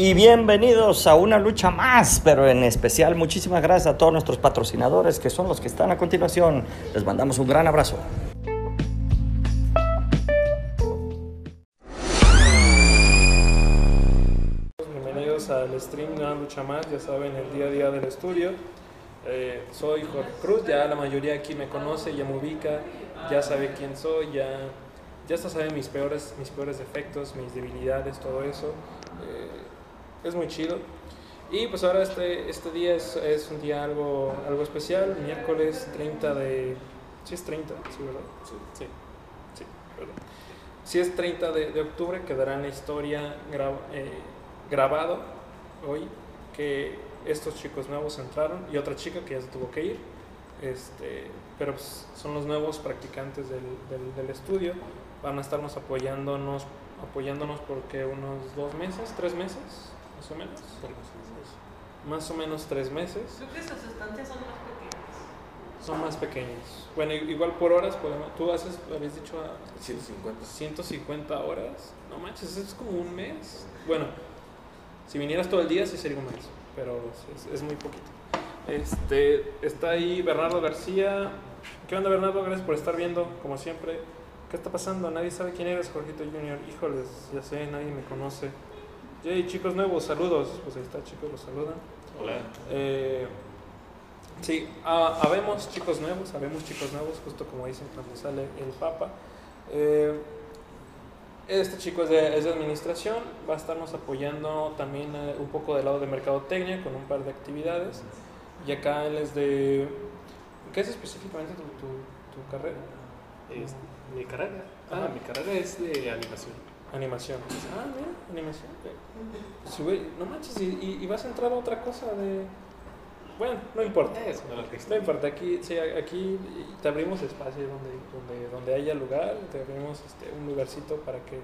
y bienvenidos a una lucha más, pero en especial muchísimas gracias a todos nuestros patrocinadores que son los que están a continuación. Les mandamos un gran abrazo. Bienvenidos al stream de una lucha más, ya saben, el día a día del estudio. Eh, soy Jorge Cruz, ya la mayoría aquí me conoce, ya me ubica, ya sabe quién soy, ya, ya hasta sabe mis peores, mis peores defectos, mis debilidades, todo eso. Eh, es muy chido. Y pues ahora este, este día es, es, un día algo, algo especial, miércoles 30 de... Sí es 30, sí, ¿verdad? Sí, sí, sí perdón. Si es 30 de, de, octubre, quedará en la historia gra, eh, grabado hoy que estos chicos nuevos entraron y otra chica que ya se tuvo que ir, este, pero pues son los nuevos practicantes del, del, del, estudio, van a estarnos apoyándonos, apoyándonos porque unos dos meses, tres meses, más o menos. Más o menos tres meses. Creo que sus estancias son más pequeñas. Son más pequeños. Bueno, igual por horas, podemos, tú haces, habías dicho a 150. 150 horas. No manches, es como un mes. Bueno, si vinieras todo el día, sí sería un mes pero es, es, muy poquito. Este, está ahí Bernardo García. ¿Qué onda, Bernardo? Gracias por estar viendo, como siempre. ¿Qué está pasando? Nadie sabe quién eres, Jorgito Junior. Híjoles, ya sé, nadie me conoce. Hey, chicos nuevos, saludos. Pues ahí está, chicos, los saludan. Hola. Eh, sí, ah, habemos chicos nuevos, habemos chicos nuevos, justo como dicen cuando sale el Papa. Eh, este chico es de, es de, administración, va a estarnos apoyando también eh, un poco del lado de mercadotecnia con un par de actividades. Y acá él es de... ¿Qué es específicamente tu, tu, tu carrera? Es, mi carrera. Ah, ah, mi carrera es de animación. Animación. Ah, mira, animación. Sí, güey, no manches, y, y, vas a entrar a otra cosa de... Bueno, no importa. Eso, no, no importa, aquí, sí, aquí te abrimos espacio donde, donde, donde haya lugar, te abrimos este, un lugarcito para que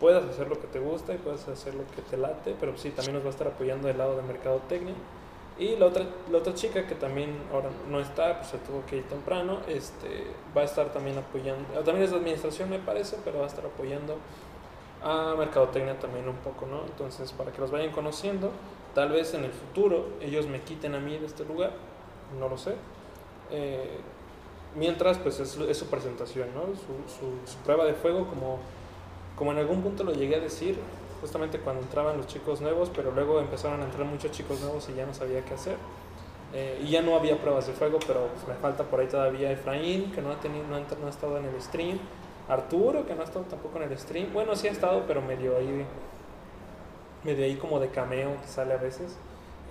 puedas hacer lo que te gusta y puedas hacer lo que te late, pero sí, también nos va a estar apoyando del lado de mercadotecnia. Y la otra, la otra chica que también ahora no está, pues se tuvo que ir temprano, este, va a estar también apoyando, también es de administración me parece, pero va a estar apoyando a mercadotecnia también un poco, ¿no? Entonces, para que los vayan conociendo, tal vez en el futuro ellos me quiten a mí de este lugar, no lo sé. Eh, mientras, pues es, su presentación, ¿no? Su, prueba de fuego, como, como en algún punto lo llegué a decir, justamente cuando entraban los chicos nuevos, pero luego empezaron a entrar muchos chicos nuevos y ya no sabía qué hacer. Eh, y ya no había pruebas de fuego, pero pues, me falta por ahí todavía Efraín, que no ha, tenido, no ha estado en el stream. Arturo, que no ha estado tampoco en el stream. Bueno, sí ha estado, pero medio ahí, medio ahí como de cameo que sale a veces.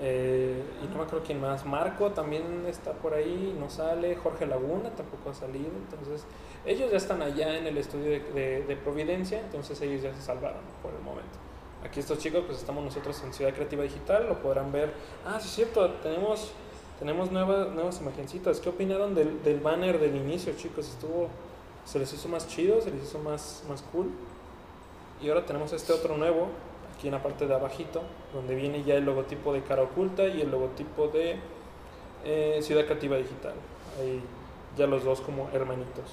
Eh, y no me acuerdo quién más. Marco también está por ahí, no sale. Jorge Laguna tampoco ha salido. Entonces, ellos ya están allá en el estudio de, de, de Providencia, entonces ellos ya se salvaron por el momento. Aquí estos chicos, pues estamos nosotros en Ciudad Creativa Digital, lo podrán ver. Ah, sí es cierto, tenemos, tenemos nuevas, nuevas imagencitas. ¿Qué opinaron del, del banner del inicio, chicos? Estuvo se les hizo más chido, se les hizo más, más cool. Y ahora tenemos este otro nuevo, aquí en la parte de abajito, donde viene ya el logotipo de cara oculta y el logotipo de eh, Ciudad Creativa Digital. Ahí ya los dos como hermanitos.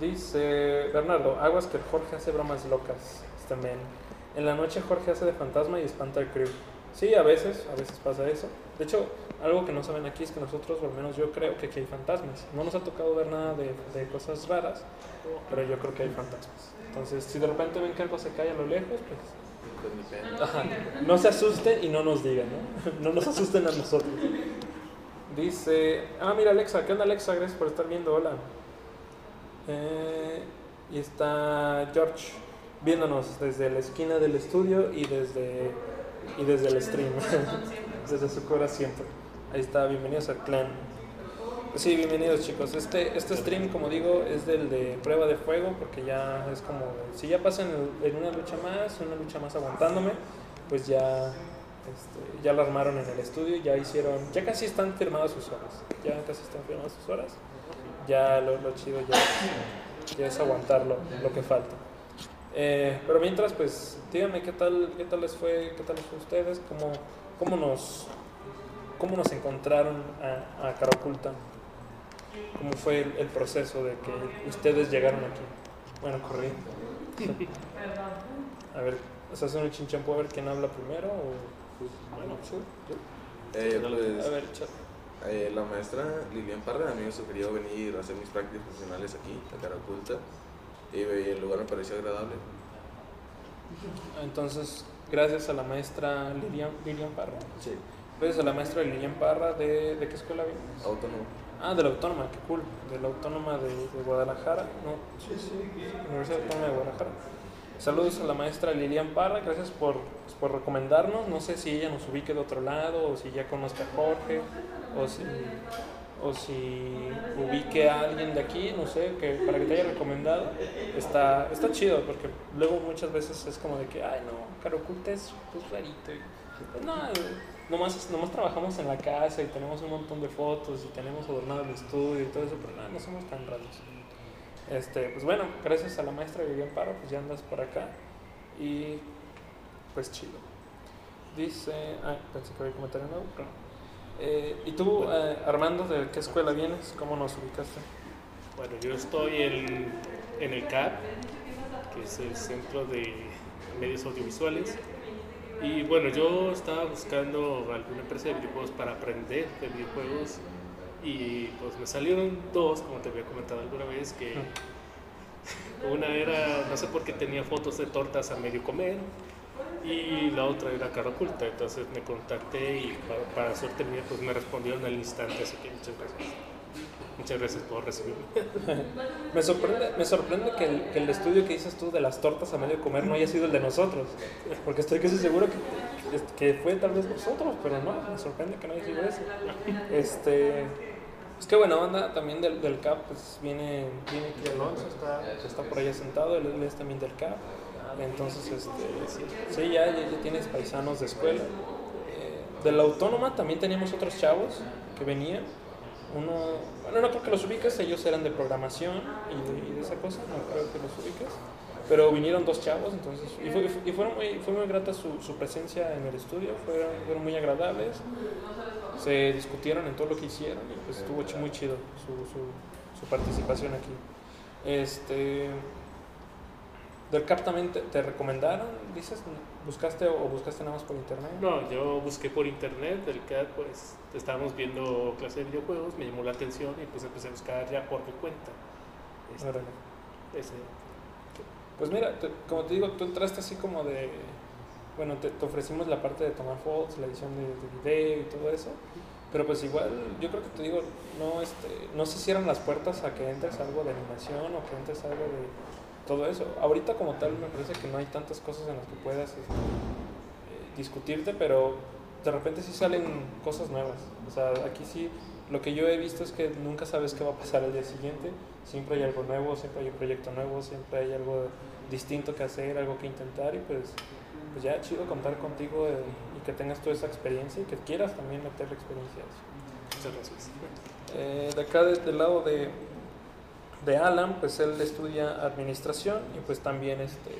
Dice Bernardo, aguas que Jorge hace bromas locas. También. En la noche Jorge hace de fantasma y espanta al crew. Sí, a veces, a veces pasa eso. De hecho, algo que no saben aquí es que nosotros, o al menos yo creo que aquí hay fantasmas. No nos ha tocado ver nada de, de cosas raras, pero yo creo que hay fantasmas. Entonces, si de repente ven que algo se cae a lo lejos, pues... No se asusten y no nos digan, ¿no? No nos asusten a nosotros. Dice, ah, mira Alexa, ¿qué onda Alexa? Gracias por estar viendo, hola. Eh, y está George viéndonos desde la esquina del estudio y desde, y desde el stream, desde su cora siempre. Ahí está, bienvenidos al clan. Sí, bienvenidos chicos. Este, este stream, como digo, es del de prueba de fuego, porque ya es como, si ya pasan en una lucha más, una lucha más aguantándome, pues ya, este, ya la armaron en el estudio, ya hicieron, ya casi están firmadas sus horas, ya casi están firmadas sus horas. Ya lo, lo chido ya, ya es aguantar lo, lo que falta. Eh, pero mientras, pues, díganme qué tal, qué tal les fue, qué tal les fue a ustedes, cómo, cómo, nos, cómo nos encontraron a, a Cara Oculta, cómo fue el, el, proceso de que ustedes llegaron aquí. Bueno, corrí. A ver, se hacen un chinchampú a ver quién habla primero o... Pues, bueno, Sí. Eh, A ver, chat. eh, la maestra Lilian Parra a mí me sugirió venir a hacer mis prácticas profesionales aquí, a cara oculta, y el lugar me pareció agradable. Entonces, gracias a la maestra Lilian, Lilian Parra. Sí, Gracias a la maestra Lilian Parra, ¿de, de qué escuela vienes? autónomo. Ah, de la Autónoma, qué cool. De la Autónoma de, de Guadalajara. No, sí, sí, Universidad Autónoma de Guadalajara. Saludos a la maestra Lilian Parra, gracias por, por recomendarnos. No sé si ella nos ubique de otro lado o si ya conozca a Jorge o si, o si ubique a alguien de aquí, no sé, que para que te haya recomendado. Está, está chido porque luego muchas veces es como de que, ay no, Caro Oculta es pues, rarito. pues, no, nomás, nomás trabajamos en la casa y tenemos un montón de fotos y tenemos adornado el estudio y todo eso, pero no, no somos tan raros. Este, pues bueno, gracias a la maestra Vivian Paro, pues ya andas por acá y pues chido. Dice, ah, pensé que había comentario nuevo, pero. Eh, ¿Y tú, eh, Armando, de qué escuela vienes? ¿Cómo nos ubicaste? Bueno, yo estoy en, en el CAP, que es el Centro de Medios Audiovisuales. Y bueno, yo estaba buscando alguna empresa de videojuegos para aprender de videojuegos y pues me salieron dos, como te había comentado alguna vez, que una era, no sé por qué tenía fotos de tortas a medio comer y la otra era cara oculta. Entonces me contacté y para, para suerte mía pues me respondieron al instante, así que muchas gracias. Muchas gracias por recibirme. Me sorprende, me sorprende que, el, que el estudio que dices tú de las tortas a medio comer no haya sido el de nosotros, porque estoy casi seguro que, que fue tal vez nosotros, pero no, me sorprende que no haya sido eso. Este, es que buena onda también del, del CAP, pues viene, viene aquí Alonso, está, está por allá sentado, él es también del CAP, entonces este, sí, ya, ya, tienes paisanos de escuela. Eh, de la autónoma también teníamos otros chavos que venían, uno, bueno, no creo que los ubiques, ellos eran de programación y de, y de esa cosa, no creo que los ubiques. Pero vinieron dos chavos, entonces, y, fue, y fueron muy, fue muy grata su, su presencia en el estudio, fueron, fueron muy agradables, se discutieron en todo lo que hicieron y pues estuvo muy chido su, su, su participación aquí. Este, del CAP también te, te recomendaron, dices, buscaste o buscaste nada más por internet. No, yo busqué por internet, del CAD, pues estábamos viendo clase de videojuegos, me llamó la atención y pues empecé a buscar ya por mi cuenta. Este, ese. Pues mira, te- como te digo, tú entraste así como de, bueno, te, te ofrecimos la parte de tomar fotos, la edición de, de video y todo eso, pero pues igual, yo creo que te digo, no, este, no se cierran las puertas a que entres algo de animación o que entres algo de todo eso. Ahorita como tal me parece que no hay tantas cosas en las que puedas este, eh, discutirte, pero de repente sí salen cosas nuevas. O sea, aquí sí, lo que yo he visto es que nunca sabes qué va a pasar el día siguiente. Siempre hay algo nuevo, siempre hay un proyecto nuevo, siempre hay algo distinto que hacer, algo que intentar y pues, pues ya chido contar contigo eh, y que tengas toda esa experiencia y que quieras también meter la experiencia. Muchas gracias. Eh, de acá, de- del lado de, de Alan, pues él estudia administración y pues también, este,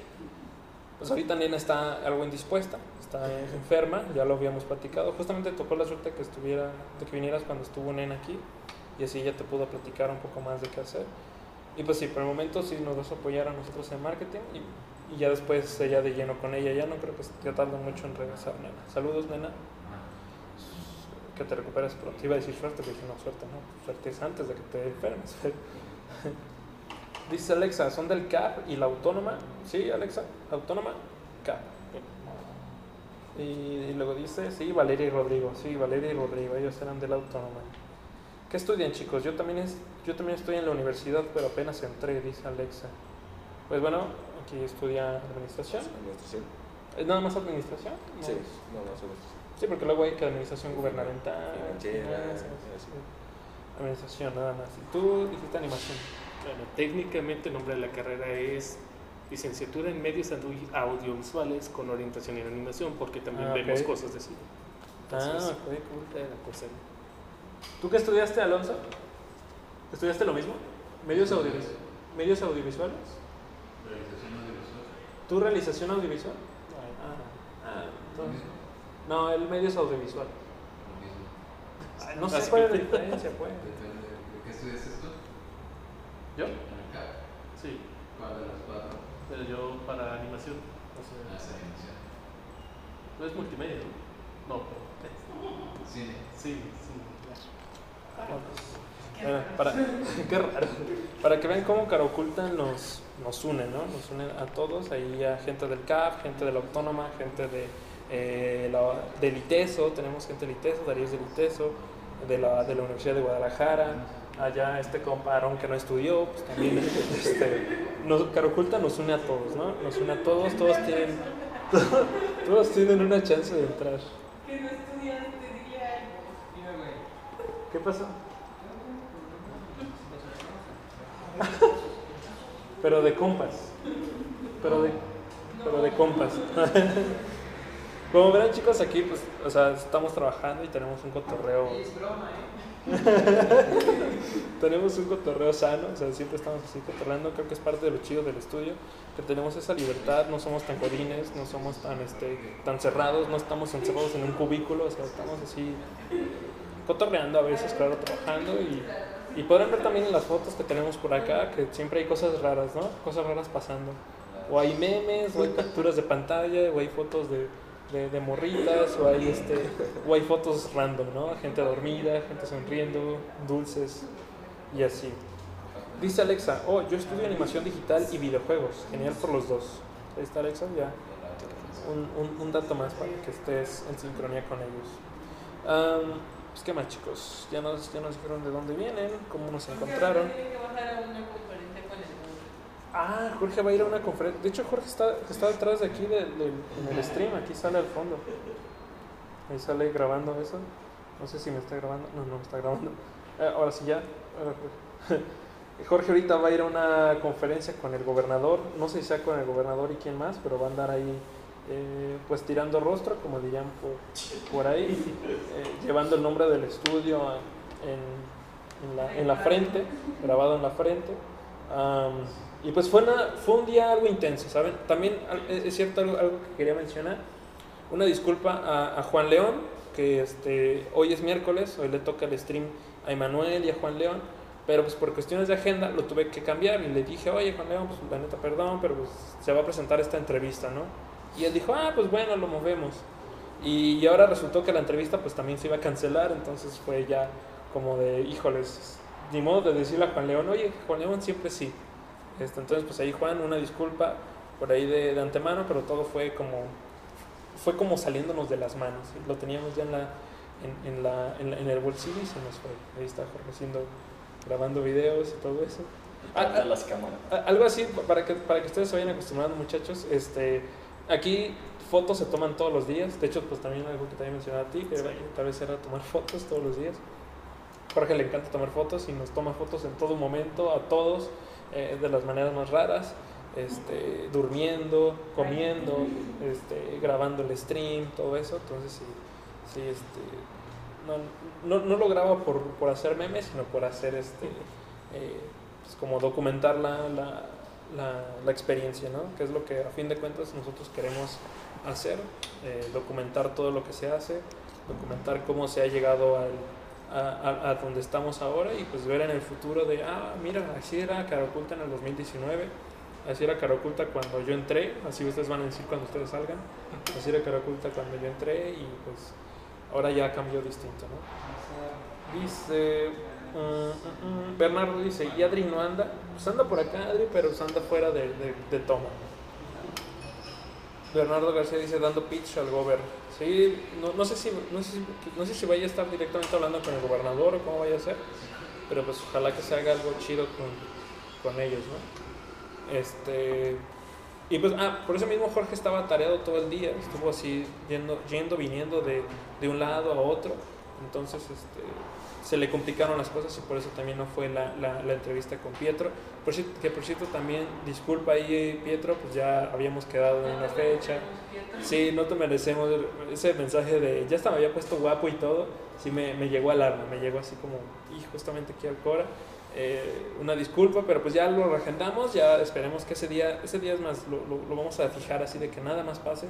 pues ahorita también está algo indispuesta, está enferma, ya lo habíamos platicado. Justamente tocó la suerte que estuviera, de que vinieras cuando estuvo Nena aquí y así ella te pudo platicar un poco más de qué hacer. Y pues sí, por el momento sí nos vas a apoyar a nosotros en marketing y, y ya después ella de lleno con ella, ya no creo que ya tarde mucho en regresar, Nena. Saludos, Nena que te recuperes pronto. Iba a decir suerte, pero dije, no, suerte no. Suerte es antes de que te enfermes. Dice Alexa, ¿son del CAP y la autónoma? Sí, Alexa, autónoma, CAP. Y, y luego dice, sí, Valeria y Rodrigo. Sí, Valeria y Rodrigo, ellos eran de la autónoma. ¿Qué estudian, chicos? Yo también, es, yo también estoy en la universidad, pero apenas entré, dice Alexa. Pues bueno, aquí estudia administración. Administración. ¿Es nada más administración? No Sí, no, no, solo Sí, porque luego hay que administración gubernamental, Financiera. Administración nada más. Y tú dijiste animación. Bueno, técnicamente el nombre de la carrera es licenciatura en medios audio- audiovisuales con orientación en animación, porque también Ah, vemos cosas de cine. Ah, Entonces, ok, cool. era cosa- ¿Tú qué estudiaste, Alonso? ¿Estudiaste lo mismo? ¿Medios, audiovis ¿Medios audiovisuales? ¿Tu realización audiovisual? Ah, ah, entonces. No, el medios audiovisual. Ay, no sé cuál es la diferencia, pues. Depende de qué estudias tú. ¿Yo? En el CAP. Sí, ¿Cuál de las cuatro? pero yo para animación. No sé. Ah, esa animación. No es multimedia, ¿no? No, pero. Cine. Sí, sí. Bueno, para, qué raro. Para que vean cómo Cara Oculta nos, nos une, ¿no? Nos une a todos, ahí a gente del CAP, gente de la Autónoma, gente de, eh, la, del ITESO, tenemos gente del ITESO, Darío es del ITESO, de la, de la Universidad de Guadalajara, allá este comparón que no estudió, pues también este, nos, Cara Oculta nos une a todos, ¿no? Nos une a todos, todos tienen, todos, todos tienen una chance de entrar. Que no estudiaste. ¿Qué pasó? Pero de compas. Pero de, pero de compas. Como verán chicos, aquí pues, o sea, estamos trabajando y tenemos un cotorreo. Es broma, ¿eh? tenemos un cotorreo sano, o sea, siempre estamos así cotorreando, creo que es parte de lo chido del estudio, que tenemos esa libertad, no somos tan godines, no somos tan, este, tan cerrados, no estamos encerrados en un cubículo, o sea, estamos así cotorreando a veces, claro, trabajando y, y podrán ver también en las fotos que tenemos por acá que siempre hay cosas raras, ¿no? Cosas raras pasando. O hay memes, o hay capturas de pantalla, o hay fotos de, de, de morritas, o hay, este, o hay fotos random, ¿no? Gente dormida, gente sonriendo, dulces y así. Dice Alexa, oh, yo estudio animación digital y videojuegos. Genial por los dos. Ahí está Alexa, ya. Un, un, dato más para que estés en sincronía con ellos. Am, pues, ¿qué más, chicos? Ya nos, ya nos dijeron de dónde vienen, cómo nos encontraron. Tiene que bajar a una conferencia con el mundo. Ah, Jorge va a ir a una conferencia. De hecho, Jorge está, está detrás de aquí del, en el stream. Aquí sale al fondo. Ahí sale grabando eso. No sé si me está grabando. No, no me está grabando. Eh, ahora sí ya. Ahora, Jorge. Ahorita va a ir a una conferencia con el gobernador. No sé si sea con el gobernador y quién más, pero va a andar ahí eh, pues tirando rostro, como dirían por, ahí. eh, llevando el nombre del estudio en, la, en la frente, grabado en la frente. Am, y pues fue, una, fue un día algo intenso, ¿saben? También es es cierto algo, algo que quería mencionar. Una disculpa a, a Juan León, que este, hoy es miércoles, hoy le toca el stream a Emanuel y a Juan León, pero pues por cuestiones de agenda lo tuve que cambiar y le dije, oye Juan León, pues la neta perdón, pero pues se va a presentar esta entrevista, ¿no? Y él dijo, ah, pues bueno, lo movemos. Y, y ahora resultó que la entrevista pues también se iba a cancelar, entonces fue ya como de, híjoles, ni modo de decirle a Juan León, oye, Juan León siempre sí. Este, entonces pues ahí Juan, una disculpa por ahí de, de antemano, pero todo fue como, fue como saliéndonos de las manos. Lo teníamos ya en, la, en, en la, en, la- en el bolsillo y se nos fue. Ahí está Jorge haciendo, grabando videos y todo eso. Ah, ah, las cámaras. a- Algo así, para que, para que ustedes se vayan acostumbrando, muchachos. Este, aquí fotos se toman todos los días. De hecho, pues también algo que te había mencionado a ti, que tal vez era tomar fotos todos los días. Jorge le encanta tomar fotos y nos toma fotos en todo momento, a todos, eh, de las maneras más raras. Este, durmiendo, comiendo, este, grabando el stream, todo eso. Entonces, sí, sí este, no, no, lo graba por, por hacer memes, sino por hacer este, eh, pues como documentar la, la, la, la experiencia, ¿no? Que es lo que a fin de cuentas nosotros queremos hacer, eh, documentar todo lo que se hace, documentar cómo se ha llegado al, a, a- donde estamos ahora y pues ver en el futuro de, ah, mira, así era Cara Oculta en el 2019, así era Cara Oculta cuando yo entré, así ustedes van a decir cuando ustedes salgan, así era Cara Oculta cuando yo entré y pues ahora ya cambió distinto, ¿no? Dice mm, Bernardo dice, ¿y Adri no anda? Pues anda por acá Adri, pero pues anda fuera de, de, de toma. Bernardo García dice dando pitch al gober. No, no sé si no sé no sé si vaya a estar directamente hablando con el gobernador o cómo vaya a ser, pero pues ojalá que se haga algo chido con, con ellos, ¿no? Este y pues ah, por eso mismo Jorge estaba tareado todo el día, estuvo así yendo, yendo viniendo de, de un lado a otro, entonces este se le complicaron las cosas y por eso también no fue la, la, la entrevista con Pietro. Por cierto, que por cierto también, disculpa ahí Pietro, pues ya habíamos quedado en una fecha. Sí, no te merecemos ese mensaje de ya me había puesto guapo y todo. Sí, me, me llegó alarma, me llegó así como, y justamente aquí al Cora. Eh, una disculpa, pero pues ya lo reagendamos. Ya esperemos que ese día, ese día es más, lo, lo, lo vamos a fijar así de que nada más pase,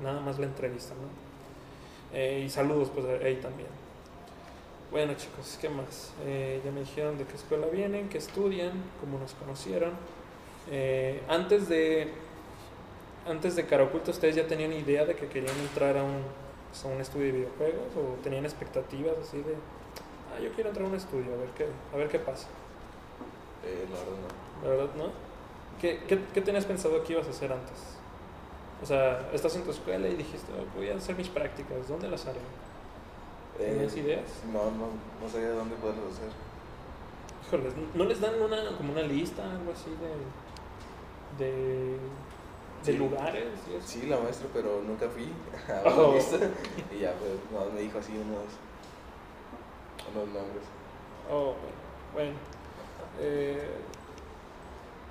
nada más la entrevista, ¿no? Eh, y saludos, pues ahí también. Bueno, chicos, ¿qué más? Eh, ya me dijeron de qué escuela vienen, qué estudian, cómo nos conocieron. Eh, antes de antes de Cara Oculta, ¿ustedes ya tenían idea de que querían entrar a un, pues, a un estudio de videojuegos? ¿O tenían expectativas así de, ah, yo quiero entrar a un estudio, a ver qué, a ver qué pasa? Eh, la verdad no. La verdad, ¿no? ¿Qué, qué, qué tenías pensado que ibas a hacer antes? O sea, estás en tu escuela y dijiste, "Oh, voy a hacer mis prácticas, ¿dónde las haré? Eh, ¿Tenías ideas? No, no, no sabía dónde poderlo hacer. Híjoles, ¿no les dan una, como una lista, algo así de, de, de Sí. lugares? y eso? Sí, la maestra, pero nunca fui a Oh. la lista. Y ya, pues, no, me dijo así unos, unos nombres. Oh, bueno. Eh,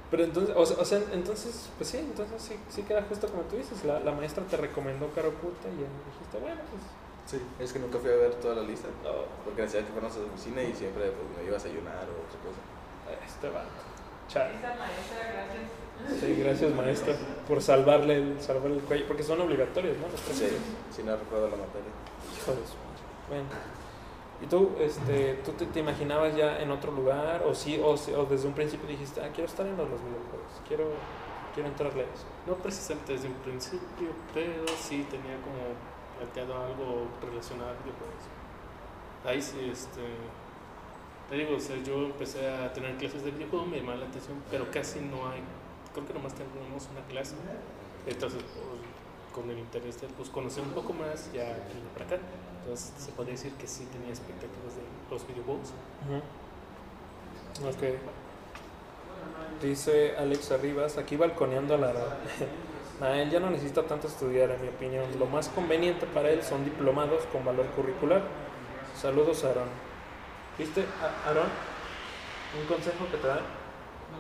pero entonces, o sea, o sea, entonces, pues sí, entonces sí, sí queda justo como tú dices. La, la maestra te recomendó cara oculta y ya dijiste, bueno, pues. Sí. Es que nunca fui a ver toda la lista. No, Porque decía que fuéramos a la oficina y siempre pues, me iba a desayunar o otra cosa. este va. Esa maestra, gracias. Sí, gracias maestra por salvarle el, salvarle el cuello, porque son obligatorios, ¿no? Los Sí, sí, no recuerdo la materia. Hijo de su madre. Bueno. ¿Y tú, este, tú te, te imaginabas ya en otro lugar? ¿O sí, o, o desde un principio dijiste, ah, quiero estar en los videojuegos, quiero, quiero entrarle a eso? No precisamente desde un principio, pero sí tenía como planteado algo relacionado a videojuegos. Ahí sí, este. Te digo, o sea, yo empecé a tener clases de videojuegos, me llamaba la atención, pero casi no hay. Creo que nomás tenemos una clase. Entonces, pues, con el interés de pues, conocer un poco más, ya vine para acá. Entonces, se podría decir que sí tenía expectativas de los videojuegos. Ok. Dice Alex Arribas, aquí balconeando a la Nah, él ya no necesita tanto estudiar, en mi opinión. Lo más conveniente para él son diplomados con valor curricular. Saludos, Aarón. ¿Viste, A- Aarón? Un consejo que te dan.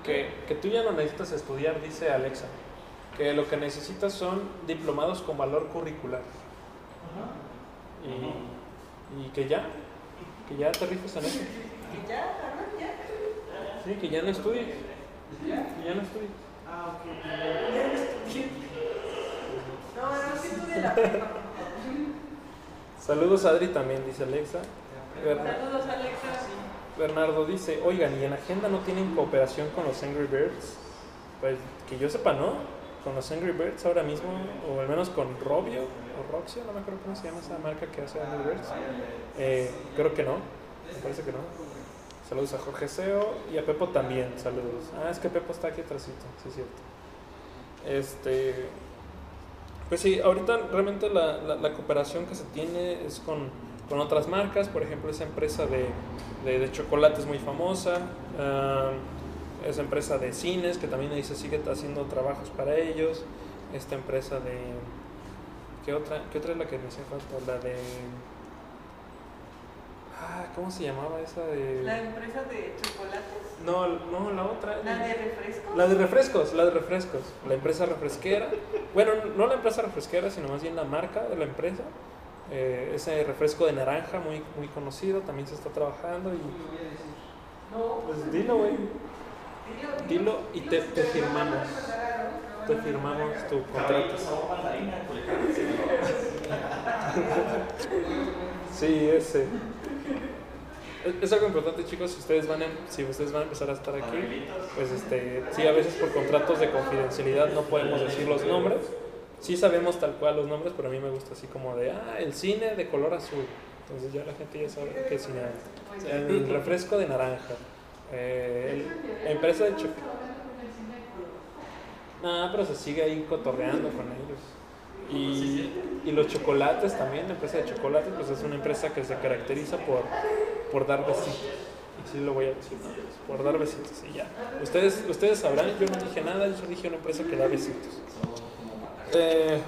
Que, que tú ya no necesitas estudiar, dice Alexa. Que lo que necesitas son diplomados con valor curricular. Y, y que ya, que ya te rifes en eso. Y ya, Aaron, ya. Sí, que ya no estudies. Que ya no estudies. Ah, ok. Ya no estudié. No, no, sí estudié la prepa. Saludos Adri también, dice Alexa. Saludos, Alexa. Bernardo dice, oigan, ¿y en agenda no tienen cooperación con los Angry Birds? Pues que yo sepa, ¿no? Con los Angry Birds ahora mismo, o al menos con Robio, o Roxio, no me acuerdo cómo se llama esa marca que hace Angry Birds. Eh, creo que no, me parece que no. Saludos a Jorge Seo y a Pepo también, saludos. Ah, es que Pepo está aquí atrásito, sí es cierto. Este, pues sí, ahorita realmente la, la- cooperación que se tiene es con, con otras marcas, por ejemplo, esa empresa de, de, de chocolate es muy famosa, ah, esa empresa de cines que también ahí se sigue haciendo trabajos para ellos, esta empresa de... ¿Qué otra, ¿Qué otra es la que me hace falta? La de... Ah, ¿Cómo se llamaba esa de...? La empresa de chocolates. No, no, la otra. La de refrescos. La de refrescos, la de refrescos. La empresa refresquera. Bueno, no la empresa refresquera, sino más bien la marca de la empresa. Eh, ese refresco de naranja muy, muy conocido también se está trabajando. Y, No, pues dilo, güey. dilo, Dilo y te, te firmamos. Te firmamos tu contrato. Sí, ese. Es- algo importante, chicos, si ustedes van a, si ustedes van a empezar a estar aquí, pues este, sí, a veces por contratos de confidencialidad no podemos decir los nombres. Sí sabemos tal cual los nombres, pero a mí me gusta así como de, ah, el cine de color azul. Entonces ya la gente ya sabe qué cine es. El refresco de naranja. Eh, el- empresa de chocolate. No, pero se sigue ahí cotorreando con ellos. Y, y los chocolates también, la empresa de chocolates, pues es una empresa que se caracteriza por, por dar besitos. Y sí lo voy a decir, ¿no? por dar besitos y ya. Ustedes, ustedes sabrán, yo no dije nada, yo dije una empresa que da besitos. Eh,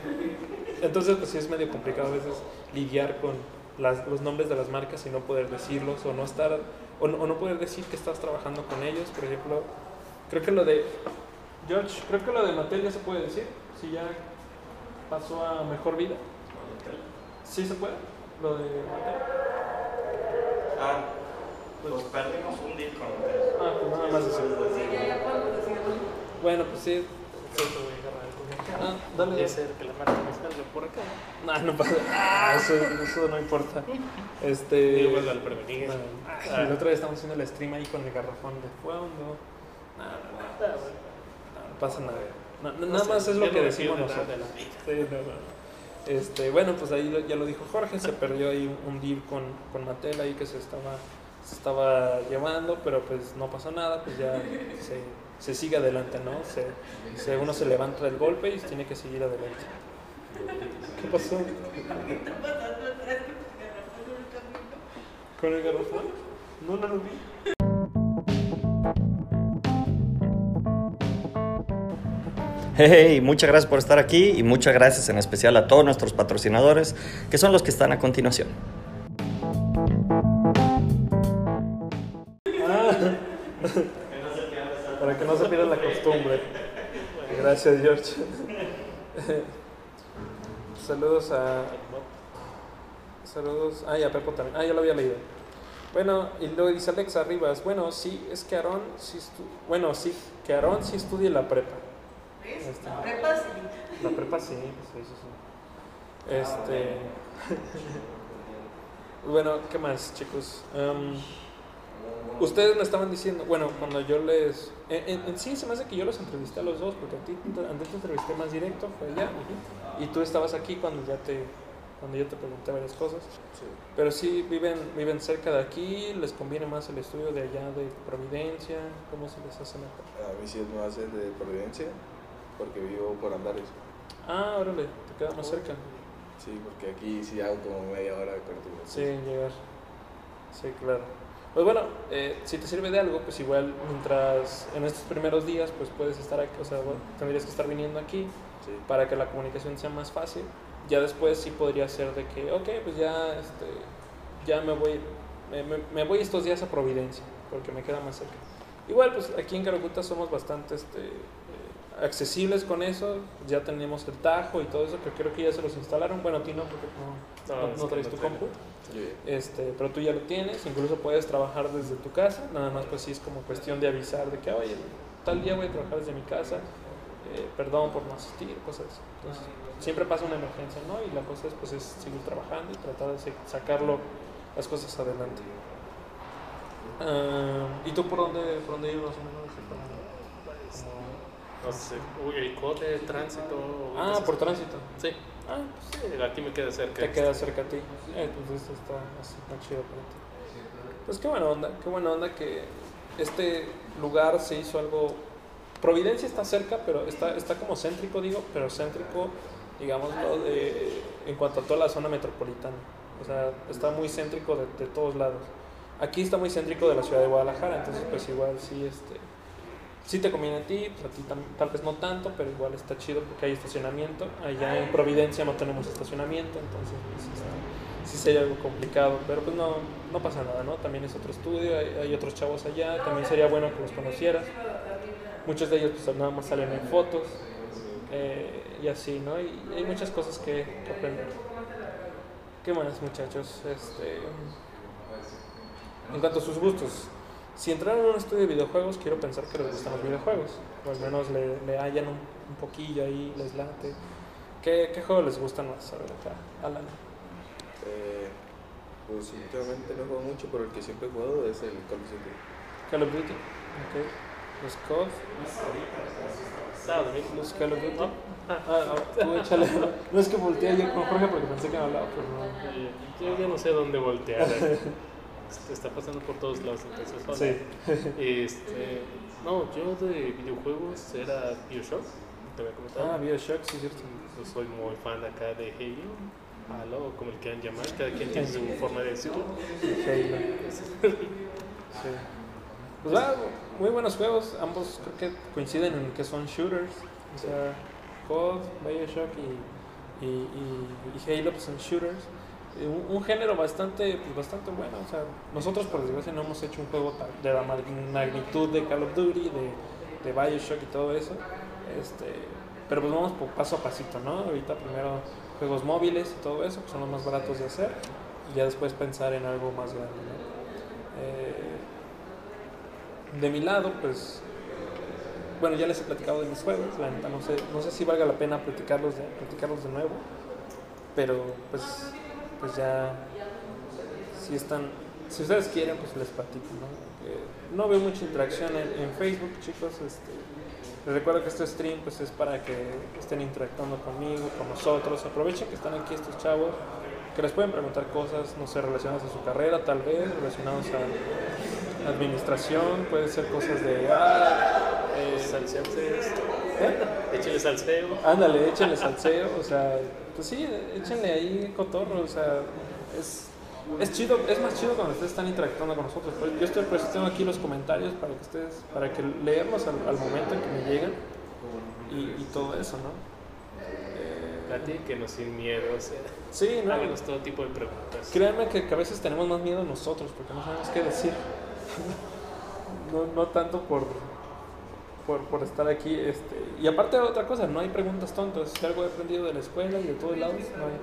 entonces, pues sí es medio complicado a veces lidiar con las- los nombres de las marcas y no poder decirlos o no estar o no poder decir que estás trabajando con ellos. Por ejemplo, creo que lo de George, creo que lo de Mattel ya se puede decir, si ya pasó a mejor vida. Sí se puede, lo de Mattel. Ah, pues perdimos un disco. Ah, pues nada más eso. Sí, ya, ya podemos decirlo. Bueno, pues sí. Ah, dale. Puede ser que la marca me salga por acá. No, no pasa. Ah, eso, eso no importa. Este. Digo, bueno, al prevenir. Bueno, Ah. el otro día estamos haciendo el stream ahí con el garrafón de fondo. No, no, no, Ah, bueno. no, no pasa nada. Na- No nada sé, más es lo no que decimos nosotros. de la vida. Sí, no, no. Este, bueno, pues ahí lo- ya lo dijo Jorge, se perdió ahí un, deal con, con Mattel ahí que se estaba, se estaba llevando, pero pues no pasó nada, pues ya se, se sigue adelante, ¿no? Se, se- uno se levanta del golpe y tiene que seguir adelante. ¿Qué pasó? ¿Qué está pasando atrás con el garrafón en el camino? ¿Con el garrafón? No, no lo vi. Hey, muchas gracias por estar aquí y muchas gracias en especial a todos nuestros patrocinadores, que son los que están a continuación. Para que no se pierda la costumbre. Gracias, George. Saludos a. Saludos. Ah, y a Pepo también. Ah, ya lo había leído. Bueno, y luego dice Alex Arribas. Bueno, sí, es que Aarón sí estu- Bueno, sí, que Aarón sí estudie la prepa. Este. La prepa sí. La prepa sí, sí, sí, sí. Este. bueno, ¿qué más, chicos? Em, ustedes me estaban diciendo, bueno, cuando yo les. En, en- en sí se me hace que yo los entrevisté a los dos, porque a ti te- antes te entrevisté más directo, fue allá. Y tú estabas aquí cuando ya te. Cuando yo te pregunté varias cosas. Sí. Pero sí viven, viven cerca de aquí, les conviene más el estudio de allá de Providencia, ¿cómo se les hace mejor? A mí sí es más el de Providencia, porque vivo por Andares. Ah, órale, te queda más cerca. Sí, porque aquí sí hago como media hora de carretera. Sí, llegar. Sí, claro. Pues bueno, eh, si te sirve de algo, pues igual mientras en estos primeros días, pues puedes estar aquí, o sea, bueno, tendrías que estar viniendo aquí Sí. para que la comunicación sea más fácil. Ya después sí podría ser de que, ok, pues ya, este, ya me voy, me, me- me voy estos días a Providencia, porque me queda más cerca. Igual, pues aquí en Caracuta somos bastante este, accesibles con eso, ya tenemos el tajo y todo eso, que creo que ya se los instalaron. Bueno, a ti no, porque no, No, no, no traes no tu compu. Este, pero tú ya lo tienes, incluso puedes trabajar desde tu casa, nada más pues sí es como cuestión de avisar de que, oye, tal día voy a trabajar desde mi casa, eh, perdón por no asistir, cosas. Entonces, siempre pasa una emergencia, ¿no? Y la cosa es pues es seguir trabajando y tratar de sacarlo las cosas adelante. Ah, ¿Y tú por dónde, por dónde ibas más o menos? Como- No sé, uy, el code de tránsito. Ah, por tránsito. Sí. Ah, pues sí, aquí me queda cerca. Te queda cerca a ti. Eh, pues esto está así tan chido para ti. Pues qué buena onda, qué buena onda que este lugar se hizo algo. Providencia está cerca, pero está, está como céntrico, digo, pero céntrico, digámoslo, de, en cuanto a toda la zona metropolitana. O sea, está muy céntrico de, de todos lados. Aquí está muy céntrico de la ciudad de Guadalajara, entonces pues igual sí, este, sí te conviene a ti, a ti tam- tal vez no tanto, pero igual está chido porque hay estacionamiento. Allá en Providencia no tenemos estacionamiento, entonces pues, está- sí sería algo complicado, pero pues no, no pasa nada, ¿no? También es otro estudio, hay, hay otros chavos allá, también sería bueno que los conocieras. Muchos de ellos pues nada más salen en fotos eh, y así, ¿no? Y hay muchas cosas que, que aprender. ¿Qué más, muchachos? Este, en cuanto a sus gustos, si entraron a un estudio de videojuegos, quiero pensar que les gustan los videojuegos, o al menos le, le hallan un, un poquillo ahí, les late. ¿Qué, ¿Qué juego les gusta más? A ver acá, Alan. Eh, pues últimamente no juego mucho, pero el que siempre he jugado es el Call of Duty. Call of Duty. Ok. Los COD. Los Call of Duty. Ah, ah, tú échale. No es que volteé yo con Jorge porque pensé que me hablaba, pero no. Eh, Yo ya no sé dónde voltear. Este, está pasando por todos lados, entonces. hola. Sí. Este, no, yo de videojuegos era Bioshock, te había comentado. Ah, Bioshock, sí, cierto. Yo soy muy fan acá de Halo, Halo, como le quieran llamar, cada quien tiene su forma de decirlo. Halo. Sí. Pues va, muy buenos juegos. Ambos creo que coinciden en que son shooters. O sea, COD, Bioshock y, y, y, y Halo pues son shooters. Eh, Un, género bastante, pues, bastante bueno. O sea, nosotros por desgracia no hemos hecho un juego de la mag- magnitud de Call of Duty, de, de Bioshock y todo eso. Este, pero pues vamos paso a pasito, ¿no? Ahorita primero juegos móviles y todo eso, que son los más baratos de hacer. Y ya después pensar en algo más grande. Eh, de mi lado, pues, bueno, ya les he platicado de mis juegos, la neta, no sé, no sé si valga la pena platicarlos platicarlos de nuevo, pero pues, pues ya, si están, si ustedes quieren, pues les platico, ¿no? Eh, no veo mucha interacción en, Facebook, chicos, este, Les recuerdo que este stream pues, es para que estén interactuando conmigo, con nosotros. Aprovechen que están aquí estos chavos, que les pueden preguntar cosas, no sé, relacionadas a su carrera, tal vez, relacionadas a administración, puede ser cosas de... Ah, eh, esto. ¿Eh? Échale salseo. Ándale, échenle salseo, o sea, pues sí, échenle ahí cotorro, o sea, es, es chido, es más chido cuando ustedes están interactuando con nosotros. Yo estoy tengo aquí los comentarios para que ustedes, para que leerlos al, al momento en que me llegan y, y todo eso, ¿no? Eh, Platíquenos sin miedo. O sea, sí, no, háganos todo tipo de preguntas. créanme que, que a veces tenemos más miedo nosotros porque no sabemos qué decir. no, no tanto por, por, por estar aquí. Este, y aparte de otra cosa, no hay preguntas tontas. Si algo he aprendido de la escuela y de todos lados, no hay,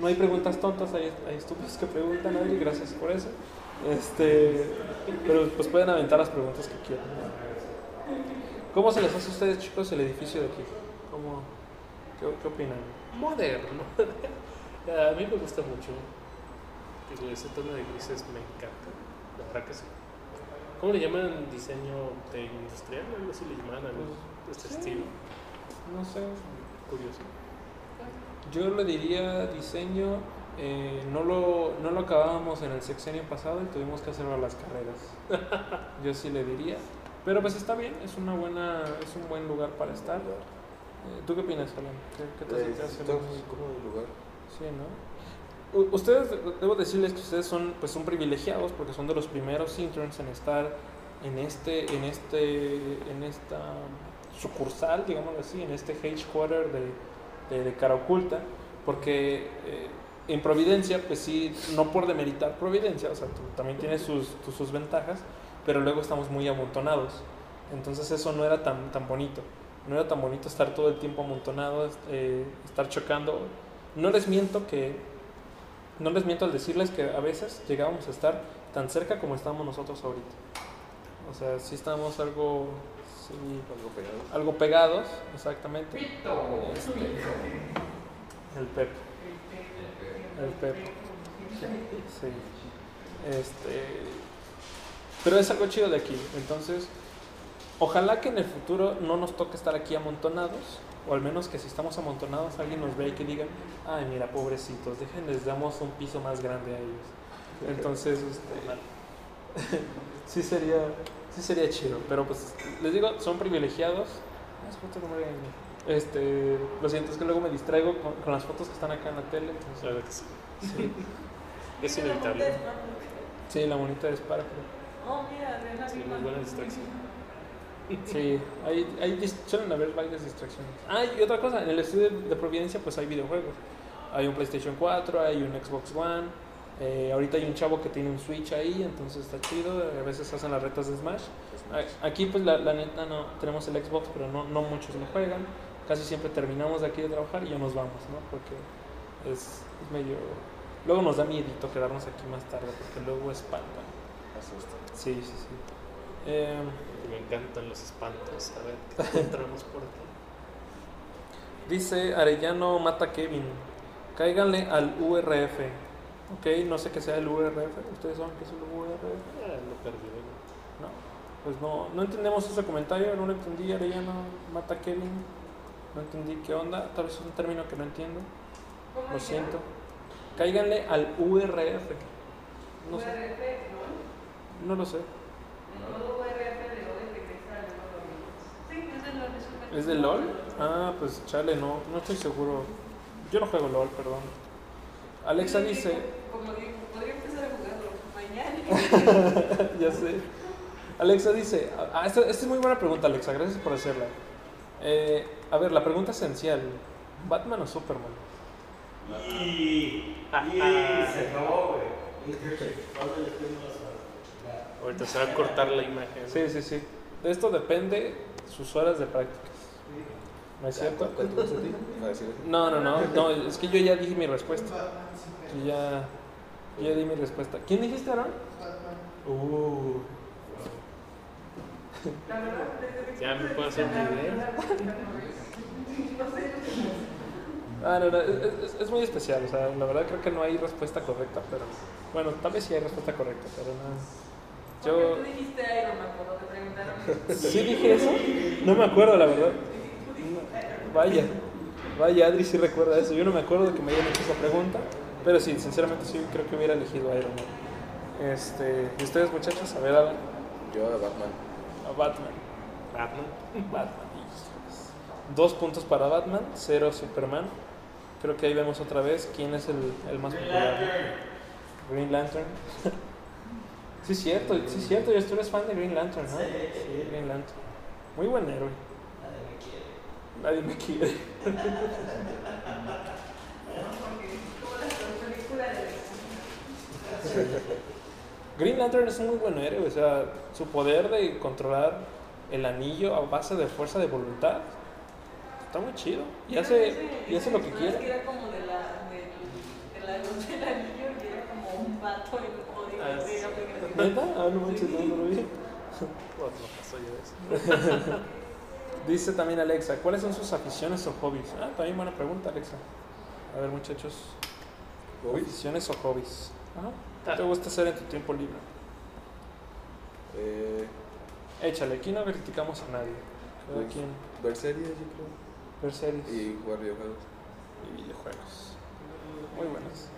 no hay preguntas tontas, hay, hay estúpidos que preguntan, Adri, gracias por eso. Este, pero pues pueden aventar las preguntas que quieran. ¿Cómo se les hace a ustedes, chicos, el edificio de aquí? ¿Cómo, qué, ¿Qué opinan? Moderno. a mí me gusta mucho. Ese tono de grises me encanta. La verdad que sí. ¿Cómo le llaman diseño de industrial? Algo así le llaman a Pues, este sí. estilo. No sé, Curioso. Yo le diría diseño, eh, no, lo, no lo acabábamos en el sexenio pasado y tuvimos que hacerlo a las carreras. Yo sí le diría. Pero pues está bien, es una buena, es un buen lugar para estar. Eh, ¿Tú qué opinas, Alan? ¿Qué, qué te, Pues, hace está más- muy cómodo el lugar. Sí, ¿no? Ustedes, debo decirles que ustedes son, pues, son privilegiados porque son de los primeros interns en estar en este, en este, en esta sucursal, digámoslo así, en este headquarter de, de, de Cara Oculta, porque eh, en Providencia, pues sí, no por demeritar Providencia, o sea, tú- también tiene sus, sus ventajas, pero luego estamos muy amontonados, entonces eso no era tan, tan bonito, no era tan bonito estar todo el tiempo amontonados, eh, estar chocando, no les miento que no les miento al decirles que a veces llegábamos a estar tan cerca como estamos nosotros ahorita. O sea, sí estamos algo sí, Algo pegado. algo pegados, exactamente. El Pep. El Pep. Sí. Este, pero es algo chido de aquí. Entonces, ojalá que en el futuro no nos toque estar aquí amontonados. O al menos que si estamos amontonados, alguien nos vea y que diga, ay, mira, pobrecitos, dejen, les damos un piso más grande a ellos. Entonces, este, sí sería, sí sería chido. Pero pues, les digo, son privilegiados. Ah. Este, lo siento, es que luego me distraigo con, con las fotos que están acá en la tele. entonces, Claro que sí. sí. Es inevitable. Sí, la bonita es para. Oh, mira, Sí, Lima. muy buena distracción. Sí, hay, hay, suelen haber varias distracciones. Ah, y otra cosa, en el estudio de Providencia pues hay videojuegos. Hay un PlayStation 4, hay un Xbox One. eh, ahorita hay un chavo que tiene un Switch ahí, entonces está chido. A veces hacen las retas de Smash. Aquí pues la, la neta no tenemos el Xbox, pero no, no muchos lo juegan. Casi siempre terminamos de aquí de trabajar y ya nos vamos, ¿no? Porque es, es medio... Luego nos da miedito quedarnos aquí más tarde porque luego espantan. Asusta. Sí, sí, sí. Eh, Me encantan los espantos. A ver, ¿qué encontramos por aquí? Dice Arellano mata Kevin. Cáiganle al URF. Ok, no sé qué sea el URF. ¿Ustedes saben qué es el URF? Ah, lo perdí. No. Pues no, no entendemos ese comentario. No lo entendí. Arellano mata Kevin. No entendí qué onda. Tal vez es un término que no entiendo. ¿Cómo Lo siento. Cáiganle al URF. No sé. URF, ¿no? No lo sé. Es de LOL. Ah, pues chale, no, no estoy seguro. Yo no juego LOL, perdón. Alexa dice, Como digo, podría empezar a jugarlo mañana. ya sé. Alexa dice, ah, esta, esta es muy buena pregunta, Alexa, gracias por hacerla. Eh, a ver, la pregunta esencial, ¿Batman o Superman? Y, Ah, y ah. se acabó, güey. Ahorita se va a cortar la imagen. Sí, sí, sí. De esto depende sus horas de prácticas. ¿No es cierto? No, no, no, no, es que yo ya dije mi respuesta. Yo ya, yo ya di mi respuesta. ¿Quién dijiste, Aaron? Uh, Ya me puedo hacer una idea. ah, no, no, es, es- es muy especial, o sea, la verdad creo que no hay respuesta correcta, pero bueno, tal vez sí hay respuesta correcta, pero no. Yo- tú dijiste Iron Man cuando te preguntaron. ¿Sí dije eso? No me acuerdo, la verdad. No, Vaya, vaya, Adri sí recuerda eso. Yo no me acuerdo de que me hayan hecho esa pregunta, pero sí, sinceramente sí creo que hubiera elegido Iron Man. Este, ¿Y ustedes, muchachos? A ver, Alan. Yo a Batman. A Batman. Batman. Batman. Dos puntos para Batman, cero Superman. Creo que ahí vemos otra vez quién es el, el más popular. Green Lantern. Sí, es cierto, sí, es cierto. Yo tú eres fan de Green Lantern, ¿no? Sí, Green Lantern. Muy buen héroe. Nadie me quiere. La película de. Green Lantern es un muy buen héroe, o sea, su poder de controlar el anillo a base de fuerza de voluntad está muy chido. Y hace, y hace lo que quiere. que era como de la. de, de la luz del anillo y era como un vato y no Ah. ¿Neta? Ah, no manches, no, no lo vi. No pasó yo eso. Dice también Alexa, ¿cuáles son sus aficiones o hobbies? Ah, también buena pregunta, Alexa. A ver, muchachos. ¿Hobbies? ¿Aficiones o hobbies? Ajá. ¿Qué te gusta hacer en tu tiempo libre? Eh, Échale, aquí no criticamos a nadie. Cada Pues- quien ver series, yo creo. ver series y, Y jugar videojuegos. videojuegos. Muy buenas.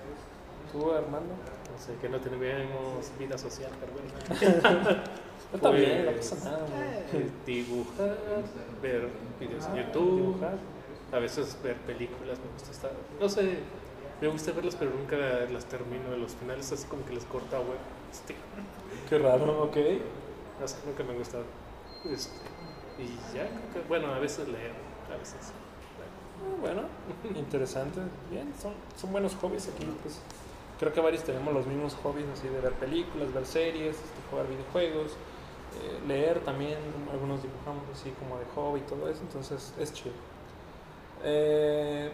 ¿Tú, Armando? No sé, que no tenemos vida social, pero bueno. Está Pues, bien, no pasa nada. güey. eh, Dibujar, ver videos en YouTube, dibujar. a veces ver películas, me gusta estar, no sé, me gusta verlas pero nunca las termino, los finales así como que les corta web, este, Qué raro, ok. no sé, nunca me ha gustado. Este, y ya, que, bueno, a veces leer, a veces. Ah, Bueno, interesante. Bien, son, son buenos hobbies aquí. Pues, creo que varios tenemos los mismos hobbies, así de ver películas, ver series, este, jugar videojuegos, eh, leer también. Algunos dibujamos así como de hobby y todo eso, entonces es chido. Eh,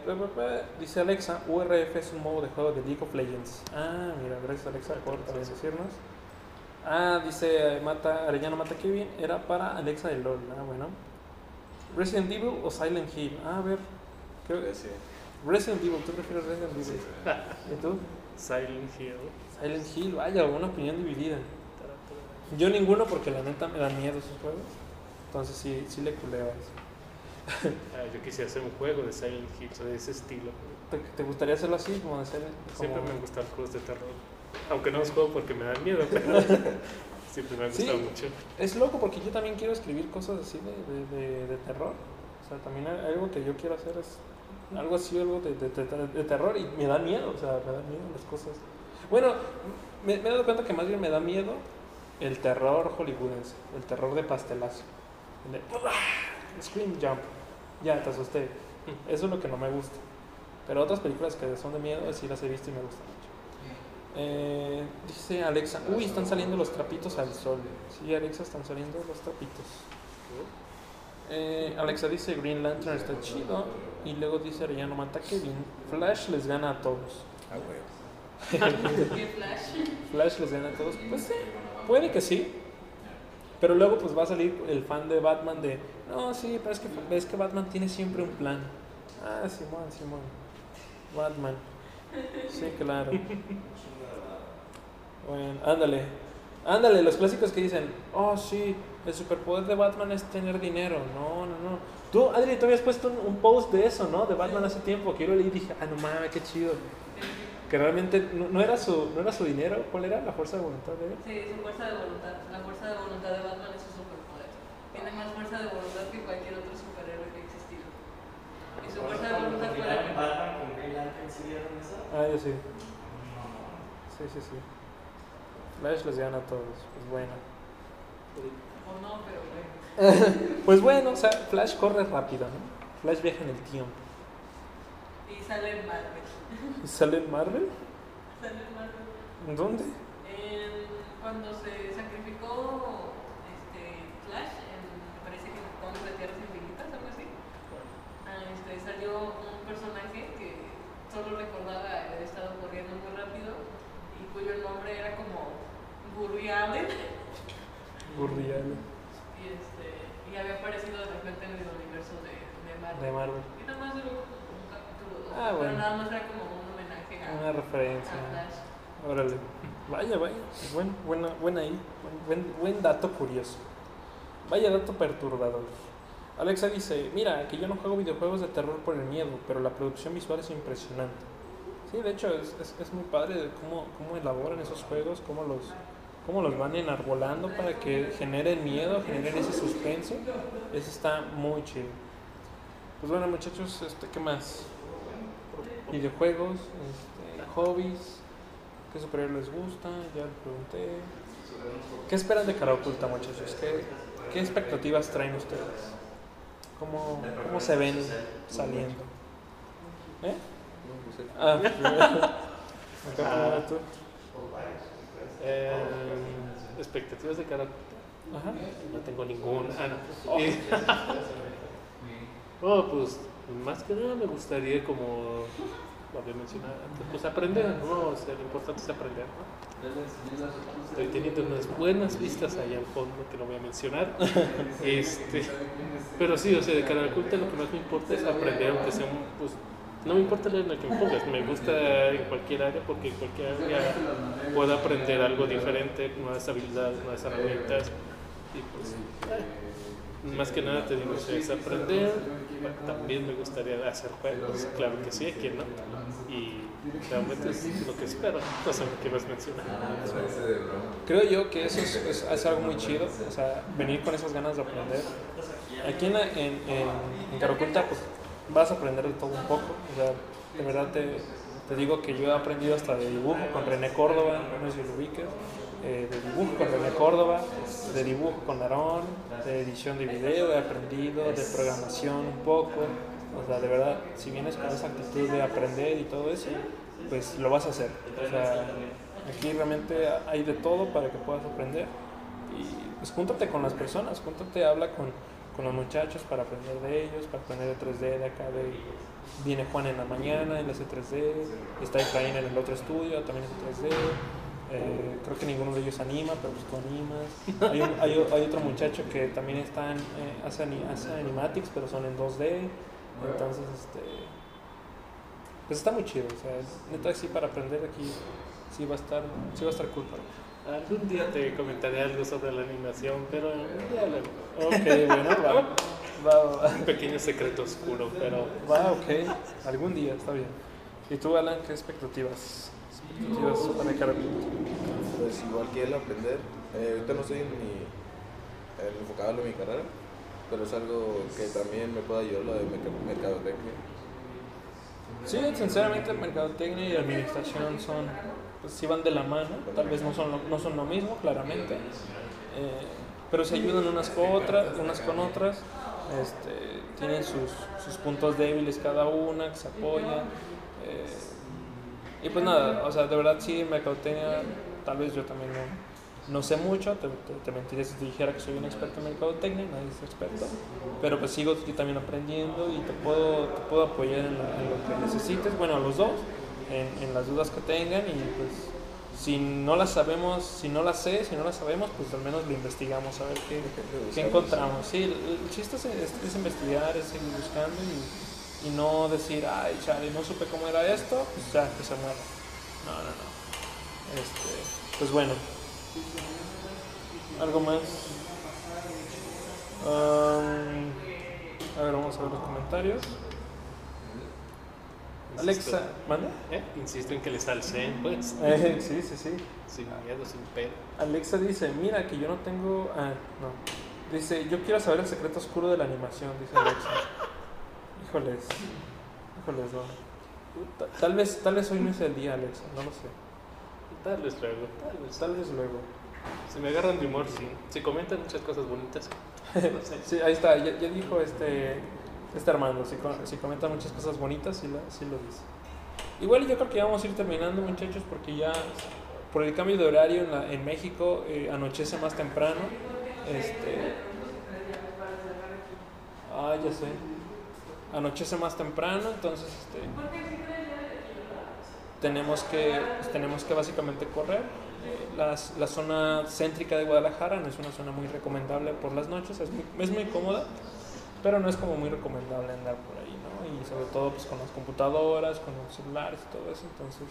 dice Alexa, URF es un modo de juego de League of Legends. Ah, mira, gracias Alexa por por decirnos. Ah, dice Mata, Arellano Mata Kevin, era para Alexa de LOL. Ah, bueno. Resident Evil o Silent Hill. Ah, a ver. creo- Eh, sí. Resident Evil, ¿tú prefieres Resident Evil? ¿Y tú? Silent Hill. Silent Hill, vaya, una opinión dividida. Yo ninguno porque la neta me dan miedo esos juegos. Entonces sí, sí le culeo a eso. Ah, yo quisiera hacer un juego de Silent Hill, o de ese estilo. ¿Te, te gustaría hacerlo así, como de Siempre me han gustado los juegos de terror. Aunque no los juego porque me dan miedo, pero siempre me han Sí. gustado mucho. Es loco porque yo también quiero escribir cosas así de, de, de- de terror. O sea, también algo que yo quiero hacer es algo así, algo de, de- de- de terror y me da miedo, o sea, me da miedo las cosas. Bueno, me, me he dado cuenta que más bien me da miedo el terror hollywoodense, el terror de pastelazo. El de. Scream Jump, ya te asusté. Eso es lo que no me gusta. Pero otras películas que son de miedo, sí las he visto y me gustan mucho. Eh, dice Alexa, uy, están saliendo los trapitos al sol. Sí, Alexa, están saliendo los trapitos. Eh, Alexa dice Green Lantern está chido. Y luego dice Arellano Mata Kevin, Flash les gana a todos. Ah, güey. ¿Qué flash? Flash les gana a todos. Pues sí, puede que sí. Pero luego pues va a salir el fan de Batman de, no, sí, pero es que, es que Batman tiene siempre un plan. Ah, Simón, Simón. Batman. Sí, claro. Bueno, ándale. Ándale, los clásicos que dicen, oh sí, el superpoder de Batman es tener dinero. No, no, no. Tú, Adri, tú habías puesto un, un post de eso, ¿no? De Batman hace tiempo, que yo lo leí y dije, ah, no mames, qué chido. Que realmente no, no era su, no era su dinero, ¿cuál era la fuerza de voluntad de él? Sí, su fuerza de voluntad. La fuerza de voluntad de Batman es su superpoder. Tiene más fuerza de voluntad que cualquier otro superhéroe que ha existido. Y su fuerza de voluntad fue la que. Batman con Green Lantern sí vieron eso? Ah, yo sí. Sí, sí, sí. Flash les gana a todos. Pues bueno. O no, pero bueno. Pues bueno, o sea, Flash corre rápido, ¿no? Flash viaja en el tiempo. Y sale en Marvel. ¿Y ¿Sale en Marvel? Sale en Marvel. ¿En ¿Dónde? En- cuando se sacrificó este, Flash, en, me parece que en Contra de Tierras Infinitas, algo así, ah, este, salió un personaje que solo recordaba haber estado corriendo muy rápido y cuyo nombre era como Burry Allen Y, este, y había aparecido de repente en el universo de, de Marvel. de Marvel. Y nada más duró como un capítulo, Ah, pero bueno. nada más era como un homenaje a, Una referencia. a Flash. Órale. Vaya, vaya. Buen, buena, buena ahí. Buen, buen, buen dato curioso. Vaya dato perturbador. Alexa dice, mira, que yo no juego videojuegos de terror por el miedo, pero la producción visual es impresionante. Sí, de hecho es, es, es muy padre cómo, cómo elaboran esos juegos, cómo los, cómo los van enarbolando para que generen miedo, generen ese suspenso. Eso está muy chido. Pues bueno muchachos, este, ¿qué más? Videojuegos, este, hobbies, ¿qué superior les gusta? Ya les pregunté. ¿Qué esperan de cara oculta muchachos? ¿Qué, qué expectativas traen ustedes? ¿Cómo, cómo se ven saliendo? ¿Eh? Ah, acá primero tú. Eh, expectativas de cara Ajá. no tengo ninguna. Ah, no. Eh, oh, pues más que nada me gustaría como lo había mencionado antes, pues aprender, ¿no? O sea, lo importante es aprender, ¿no? Estoy teniendo unas buenas vistas allá al fondo que no voy a mencionar. Este, pero sí, o sea, de cara al culto lo que más me importa es aprender, aunque sea un, pues, no me importa en la que me pongas, me gusta en cualquier área porque en cualquier área puedo aprender algo diferente, nuevas habilidades, nuevas herramientas. Y pues, eh, más que nada te digo, o sea, es aprender. También me gustaría hacer juegos, claro que sí, aquí no. Y realmente es lo que espero. No sé qué más mencionar. Creo yo que eso es, es- es algo muy chido, o sea, venir con esas ganas de aprender. Aquí en, en, en, en Caraculta, pues vas a aprender de todo un poco, o sea, de verdad te, te digo que yo he aprendido hasta de dibujo con René Córdoba, no sé si lo ubiques, eh, de dibujo con René Córdoba, de dibujo con Aarón, de edición de video he aprendido, de programación un poco, o sea, de verdad, si vienes con esa actitud de aprender y todo eso, pues lo vas a hacer. O sea, aquí realmente hay de todo para que puedas aprender. Y pues júntate con las personas, júntate, habla con, con los muchachos para aprender de ellos, para aprender de 3D de acá. De, viene Juan en la mañana, él hace 3D, está Efraín en el otro estudio, también hace 3D. Eh, creo que ninguno de ellos anima, pero pues tú animas. Hay, otro muchacho que también está en, eh, hace, ani- hace animatics, pero son en 2D. Entonces, este, pues está muy chido. O sea, neta, sí, para aprender aquí, sí va a estar, sí va a estar cool. Algún día te comentaré algo sobre la animación, pero ya luego. Ok, bueno, va. Va, va, Un pequeño secreto oscuro, pero va, ok. Algún día, está bien. ¿Y tú, Alan, qué expectativas? Expectativas para el Carapinto. Pues igual que él aprender. Eh, ahorita no estoy en mi, en enfocado en mi carrera, pero es algo que también me puede ayudar lo de merca- mercadotecnia. Sí, sinceramente, mercadotecnia y administración son, pues sí van de la mano. Tal vez no son lo, no son lo mismo, claramente. Eh, pero se ayudan unas con otras, unas con otras. Este, tienen sus, sus puntos débiles cada una, que se apoyan. eh, y pues nada, o sea, de verdad sí, mercadotecnia, tal vez yo también no, no sé mucho, te, te, mentiría si te dijera que soy un experto en mercadotecnia, nadie es experto, pero pues sigo también aprendiendo y te puedo, te puedo apoyar en, la- en lo que necesites, bueno, a los dos, en, en las dudas que tengan y pues si no las sabemos, si no las sé, si no las sabemos, pues al menos lo investigamos a ver qué, qué encontramos. Sí, el, chiste es, es- es investigar, es seguir buscando y, y no decir, ay, chale, no supe cómo era esto, pues ya, que se muera. No, no, no. Este, pues bueno. ¿Algo más? Um, a ver, vamos a ver los comentarios. Alexa, ¿manda? ¿eh? insisto en que les alcen, pues, Eh, sí, sí, sí. sin miedo, sin pena. Alexa dice, mira que yo no tengo... Ah, no. Dice, yo quiero saber el secreto oscuro de la animación, dice Alexa. Híjoles. Híjoles, no. Ta- Tal vez, tal vez hoy no es el día, Alexa, no lo sé. Tal vez luego, tal vez. Tal vez luego. Si me agarran de humor, sí. Se comentan muchas cosas bonitas. No sé. Sí, ahí está, ya, ya dijo este, este Armando, si, si comenta muchas cosas bonitas, sí, la- sí lo dice. Igual yo creo que ya vamos a ir terminando muchachos porque ya por el cambio de horario en, la- en México eh, anochece más temprano. Este, ah, ya sé. Anochece más temprano, entonces este, tenemos que pues, tenemos que básicamente correr. Eh, las- la zona céntrica de Guadalajara no es una zona muy recomendable por las noches, es muy, es muy cómoda, pero no es como muy recomendable andar por ahí, ¿no? Y sobre todo pues con las computadoras, con los celulares y todo eso, entonces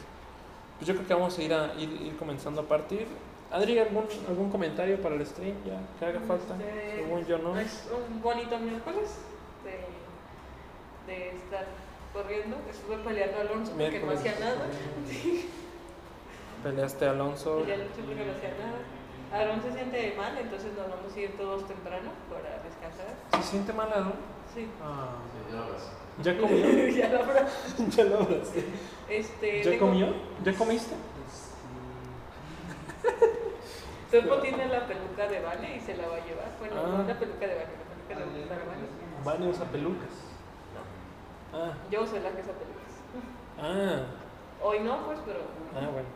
pues yo creo que vamos a ir, a, ir, ir comenzando a partir. Adri, ¿algún, ¿algún comentario para el stream ya que haga falta? Este, Según yo, ¿no? Es un bonito miércoles de, de estar corriendo. Estuve peleando a Alonso porque no Miércoles. hacía nada. Peleaste a Alonso. Alonso porque no hacía nada. Alonso se siente mal, entonces nos vamos a ir todos temprano para descansar. ¿Se siente mal, no? Sí. Ah, Sí, ya lo ves. ¿Ya comió? ya lo ya lo abracé. Este, ¿Ya tengo- comió? ¿Ya comiste? Topo tiene la peluca de Vane y se la va a llevar. Bueno, Ah. no la peluca de Vane, la peluca de para Vane. Vane usa pelucas. Ah, Yo soy la que usa pelucas. ah, Hoy no, pues, pero ah, bueno.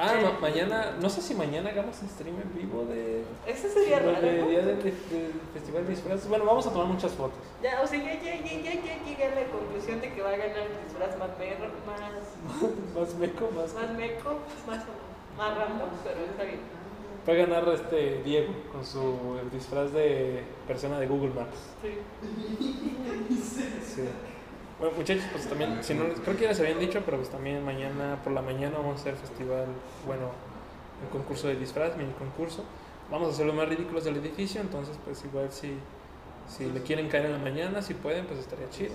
Ah, ma- mañana, no sé si mañana hagamos stream en vivo de, ese sería raro. de- ¿no? día del de, del Festival de Disfraces. Bueno, vamos a tomar muchas fotos. Ya, o sea, ya, ya, ya, ya, ya llegué a la conclusión de que va a ganar el disfraz más perro, más, más meco, más... más meco, más, más random, pero está bien. Va a ganar este Diego con su disfraz de persona de Google Maps. Sí. Sí. Bueno, muchachos, pues también, si no, creo que ya les habían dicho, pero pues también mañana por la mañana vamos a hacer festival, bueno, un concurso de disfraz, mini concurso. Vamos a hacer los más ridículos del edificio, entonces pues igual si, si le quieren caer en la mañana, si pueden, pues estaría chido.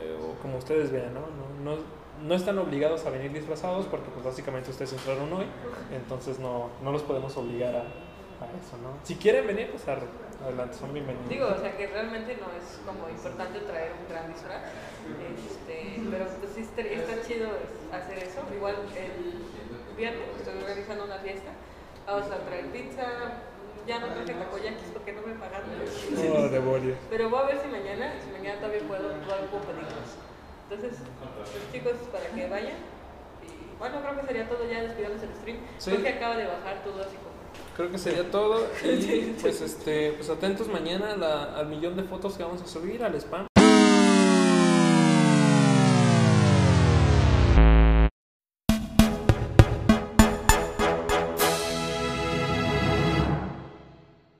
Eh, o como ustedes vean, ¿no? No, no, no están obligados a venir disfrazados porque pues básicamente ustedes entraron hoy, entonces no, no los podemos obligar a, a eso, ¿no? Si quieren venir, pues arre, adelante, son bienvenidos. Digo, o sea, que realmente no es como importante traer un gran disfraz, este, pero pues sí está, está chido hacer eso. Igual el viernes estoy organizando una fiesta, vamos a traer pizza, ya no traje takoyakis porque no me pagaron. Oh, demonios. Pero voy a ver si mañana, si mañana todavía puedo, puedo pedirlos. Entonces, pues, chicos, para que vayan. Y bueno, creo que sería todo ya despidamos el stream. Sí. Creo que acaba de bajar todo así como. Creo que sería todo. Y pues este, pues atentos mañana al millón de fotos que vamos a subir, al spam.